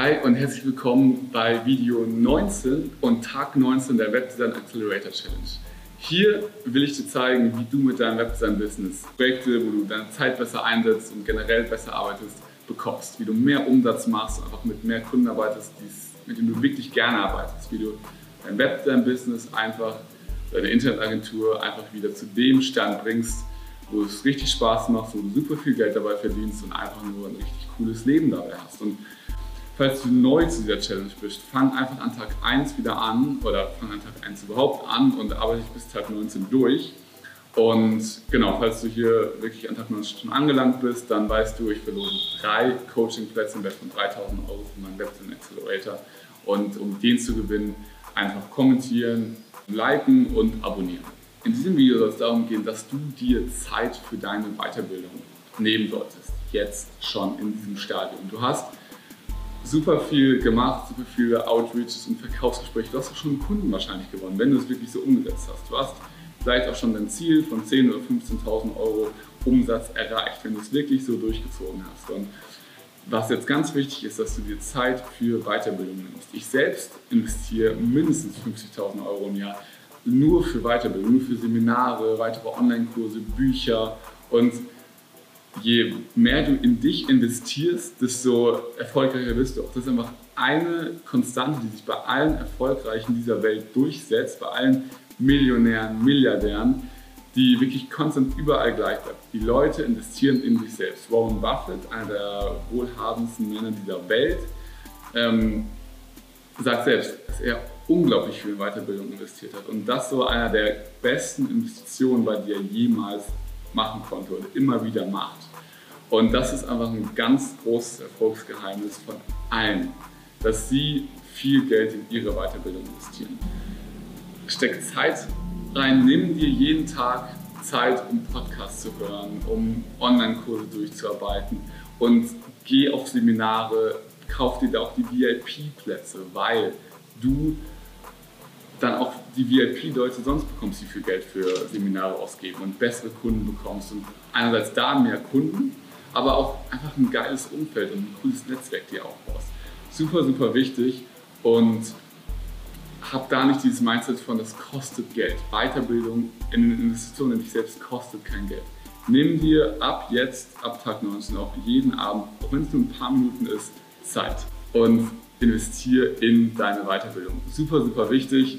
Hi und herzlich willkommen bei Video 19 und Tag 19 der Webdesign Accelerator Challenge. Hier will ich dir zeigen, wie du mit deinem Webdesign-Business Projekte, wo du deine Zeit besser einsetzt und generell besser arbeitest, bekommst. Wie du mehr Umsatz machst und einfach mit mehr Kunden arbeitest, mit denen du wirklich gerne arbeitest. Wie du dein Webdesign-Business einfach, deine Internetagentur einfach wieder zu dem Stand bringst, wo es richtig Spaß macht, wo du super viel Geld dabei verdienst und einfach nur ein richtig cooles Leben dabei hast. Und falls du neu zu dieser Challenge bist, fang einfach an Tag 1 wieder an oder fang an Tag 1 überhaupt an und arbeite dich bis Tag 19 durch. Und genau, falls du hier wirklich an Tag 19 schon angelangt bist, dann weißt du, ich verlose drei Coaching-Plätze im Wert von 3000 Euro für meinen Webdesign Accelerator. Und um den zu gewinnen, einfach kommentieren, liken und abonnieren. In diesem Video soll es darum gehen, dass du dir Zeit für deine Weiterbildung nehmen solltest. Jetzt schon in diesem Stadium. Du hast super viel gemacht, super viele Outreaches und Verkaufsgespräche. Du hast auch schon Kunden wahrscheinlich gewonnen, wenn du es wirklich so umgesetzt hast. Du hast vielleicht auch schon dein Ziel von 10.000 oder 15.000 Euro Umsatz erreicht, wenn du es wirklich so durchgezogen hast. Und was jetzt ganz wichtig ist, dass du dir Zeit für Weiterbildung nimmst. Ich selbst investiere mindestens 50.000 Euro im Jahr nur für Weiterbildung, nur für Seminare, weitere Online-Kurse, Bücher und je mehr du in dich investierst, desto erfolgreicher wirst du auch. Das ist einfach eine Konstante, die sich bei allen Erfolgreichen dieser Welt durchsetzt, bei allen Millionären, Milliardären, die wirklich konstant überall gleich bleibt. Die Leute investieren in sich selbst. Warren Buffett, einer der wohlhabendsten Männer dieser Welt, ähm, sagt selbst, dass er unglaublich viel in Weiterbildung investiert hat und das so einer der besten Investitionen war, die er jemals machen konnte und immer wieder macht. Und das ist einfach ein ganz großes Erfolgsgeheimnis von allen, dass sie viel Geld in ihre Weiterbildung investieren. Steck Zeit rein, nimm dir jeden Tag Zeit, um Podcasts zu hören, um Online-Kurse durchzuarbeiten und geh auf Seminare, kauf dir da auch die VIP-Plätze, weil du dann auch die VIP-Leute sonst bekommst, die viel Geld für Seminare ausgeben und bessere Kunden bekommst und einerseits da mehr Kunden, aber auch einfach ein geiles Umfeld und ein cooles Netzwerk dir aufbaust. Super, super wichtig und hab da nicht dieses Mindset von, das kostet Geld. Weiterbildung in Investitionen in dich selbst kostet kein Geld. Nimm dir ab jetzt, ab Tag 19, auch jeden Abend, auch wenn es nur ein paar Minuten ist, Zeit und investiere in deine Weiterbildung. Super, super wichtig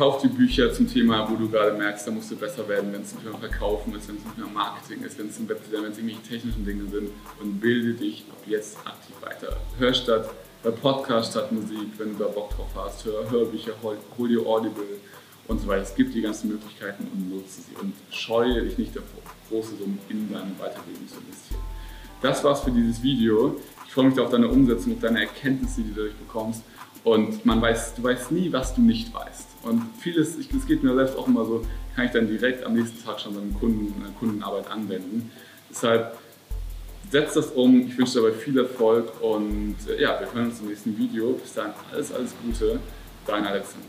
kauf die Bücher zum Thema, wo du gerade merkst, da musst du besser werden, wenn es zum Thema Verkaufen ist, wenn es zum Thema Marketing ist, wenn es im Webdesign, wenn es irgendwelche technischen Dinge sind und bilde dich ab jetzt aktiv weiter. Hör statt bei Podcast statt Musik, wenn du da Bock drauf hast, hör Hörbücher, hol, hol dir Audible und so weiter. Es gibt die ganzen Möglichkeiten und nutze sie und scheue dich nicht davor, große Summen in deine Weiterbildung zu investieren. Das war's für dieses Video. Ich freue mich auf deine Umsetzung, auf deine Erkenntnisse, die du dadurch bekommst. Und man weiß, du weißt nie, was du nicht weißt. Und vieles, es geht mir selbst auch immer so, kann ich dann direkt am nächsten Tag schon beim Kunden, in der Kundenarbeit anwenden. Deshalb setzt das um. Ich wünsche dabei viel Erfolg und äh, ja, wir hören uns im nächsten Video. Bis dann, alles, alles Gute. Dein Alexander.